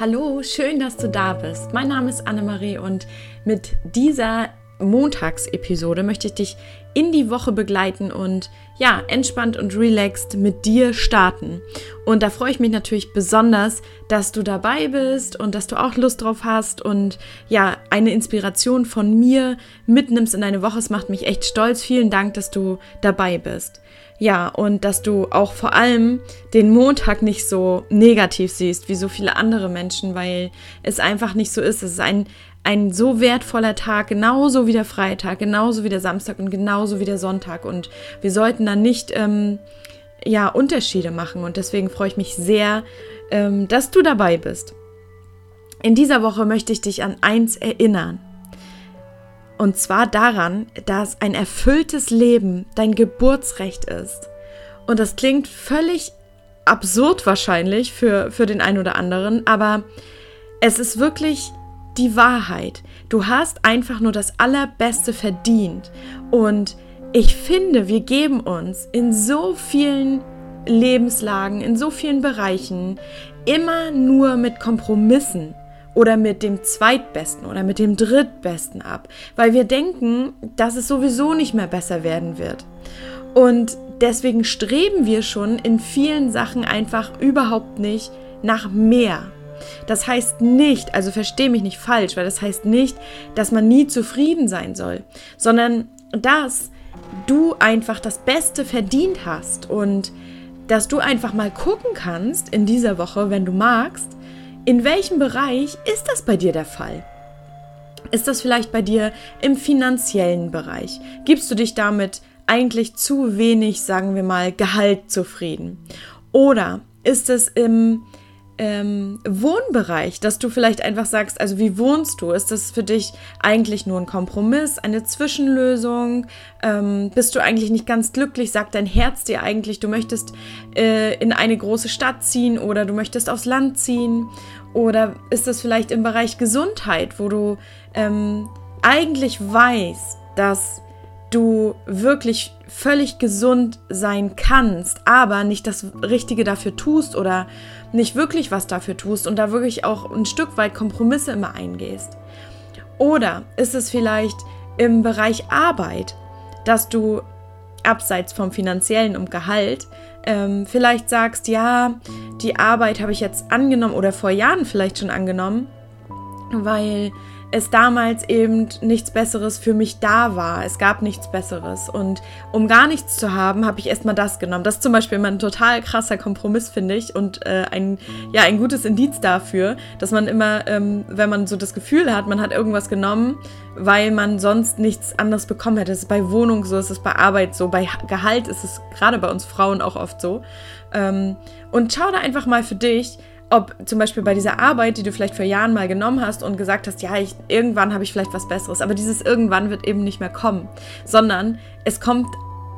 Hallo, schön, dass du da bist. Mein Name ist Annemarie und mit dieser Montagsepisode möchte ich dich in die Woche begleiten und ja, entspannt und relaxed mit dir starten. Und da freue ich mich natürlich besonders, dass du dabei bist und dass du auch Lust drauf hast und ja, eine Inspiration von mir mitnimmst in deine Woche. Es macht mich echt stolz. Vielen Dank, dass du dabei bist. Ja, und dass du auch vor allem den Montag nicht so negativ siehst wie so viele andere Menschen, weil es einfach nicht so ist. Es ist ein, ein so wertvoller Tag, genauso wie der Freitag, genauso wie der Samstag und genauso wie der Sonntag. Und wir sollten dann nicht ähm, ja, Unterschiede machen. Und deswegen freue ich mich sehr, ähm, dass du dabei bist. In dieser Woche möchte ich dich an eins erinnern. Und zwar daran, dass ein erfülltes Leben dein Geburtsrecht ist. Und das klingt völlig absurd wahrscheinlich für, für den einen oder anderen, aber es ist wirklich die Wahrheit. Du hast einfach nur das Allerbeste verdient. Und ich finde, wir geben uns in so vielen Lebenslagen, in so vielen Bereichen immer nur mit Kompromissen oder mit dem Zweitbesten oder mit dem Drittbesten ab, weil wir denken, dass es sowieso nicht mehr besser werden wird. Und deswegen streben wir schon in vielen Sachen einfach überhaupt nicht nach mehr. Das heißt nicht, also verstehe mich nicht falsch, weil das heißt nicht, dass man nie zufrieden sein soll, sondern dass du einfach das Beste verdient hast und dass du einfach mal gucken kannst in dieser Woche, wenn du magst, in welchem Bereich ist das bei dir der Fall? Ist das vielleicht bei dir im finanziellen Bereich? Gibst du dich damit eigentlich zu wenig, sagen wir mal, Gehalt zufrieden? Oder ist es im ähm, Wohnbereich, dass du vielleicht einfach sagst, also wie wohnst du? Ist das für dich eigentlich nur ein Kompromiss, eine Zwischenlösung? Ähm, bist du eigentlich nicht ganz glücklich? Sagt dein Herz dir eigentlich, du möchtest äh, in eine große Stadt ziehen oder du möchtest aufs Land ziehen? Oder ist das vielleicht im Bereich Gesundheit, wo du ähm, eigentlich weißt, dass du wirklich völlig gesund sein kannst, aber nicht das Richtige dafür tust oder nicht wirklich was dafür tust und da wirklich auch ein Stück weit Kompromisse immer eingehst. Oder ist es vielleicht im Bereich Arbeit, dass du abseits vom finanziellen und Gehalt ähm, vielleicht sagst, ja, die Arbeit habe ich jetzt angenommen oder vor Jahren vielleicht schon angenommen, weil es damals eben nichts Besseres für mich da war. Es gab nichts Besseres. Und um gar nichts zu haben, habe ich erstmal das genommen. Das ist zum Beispiel immer ein total krasser Kompromiss, finde ich. Und äh, ein, ja, ein gutes Indiz dafür, dass man immer, ähm, wenn man so das Gefühl hat, man hat irgendwas genommen, weil man sonst nichts anderes bekommen hätte. Das ist bei Wohnung so, es ist bei Arbeit so, bei Gehalt ist es gerade bei uns Frauen auch oft so. Ähm, und schau da einfach mal für dich, ob zum Beispiel bei dieser Arbeit, die du vielleicht vor Jahren mal genommen hast und gesagt hast, ja, ich, irgendwann habe ich vielleicht was Besseres, aber dieses irgendwann wird eben nicht mehr kommen, sondern es kommt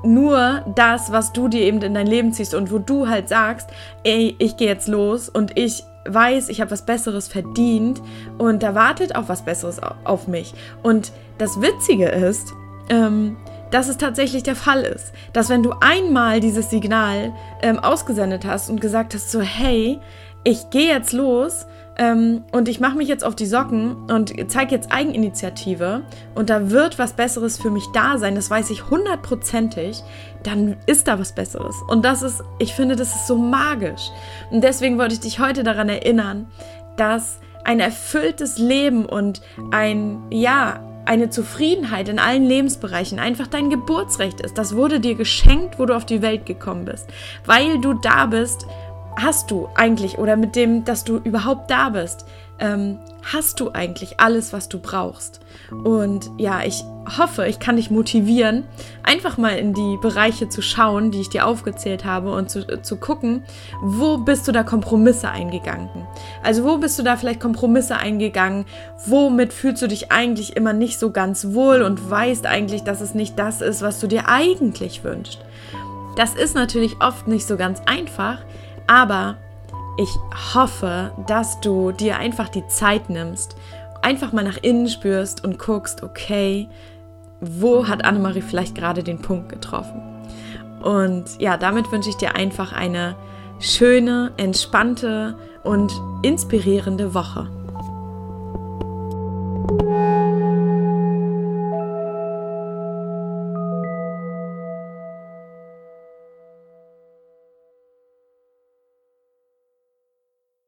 nur das, was du dir eben in dein Leben ziehst und wo du halt sagst, ey, ich gehe jetzt los und ich weiß, ich habe was Besseres verdient und da wartet auch was Besseres auf mich. Und das Witzige ist, ähm, dass es tatsächlich der Fall ist. Dass wenn du einmal dieses Signal ähm, ausgesendet hast und gesagt hast, so hey, ich gehe jetzt los ähm, und ich mache mich jetzt auf die Socken und zeige jetzt Eigeninitiative und da wird was Besseres für mich da sein, das weiß ich hundertprozentig, dann ist da was Besseres. Und das ist, ich finde, das ist so magisch. Und deswegen wollte ich dich heute daran erinnern, dass ein erfülltes Leben und ein, ja, eine Zufriedenheit in allen Lebensbereichen einfach dein Geburtsrecht ist. Das wurde dir geschenkt, wo du auf die Welt gekommen bist, weil du da bist, hast du eigentlich oder mit dem, dass du überhaupt da bist, ähm, hast du eigentlich alles, was du brauchst. Und ja, ich hoffe, ich kann dich motivieren, einfach mal in die Bereiche zu schauen, die ich dir aufgezählt habe und zu, zu gucken, wo bist du da Kompromisse eingegangen. Also wo bist du da vielleicht Kompromisse eingegangen, womit fühlst du dich eigentlich immer nicht so ganz wohl und weißt eigentlich, dass es nicht das ist, was du dir eigentlich wünschst. Das ist natürlich oft nicht so ganz einfach, aber ich hoffe, dass du dir einfach die Zeit nimmst, einfach mal nach innen spürst und guckst, okay, wo hat Annemarie vielleicht gerade den Punkt getroffen? Und ja, damit wünsche ich dir einfach eine schöne, entspannte und inspirierende Woche.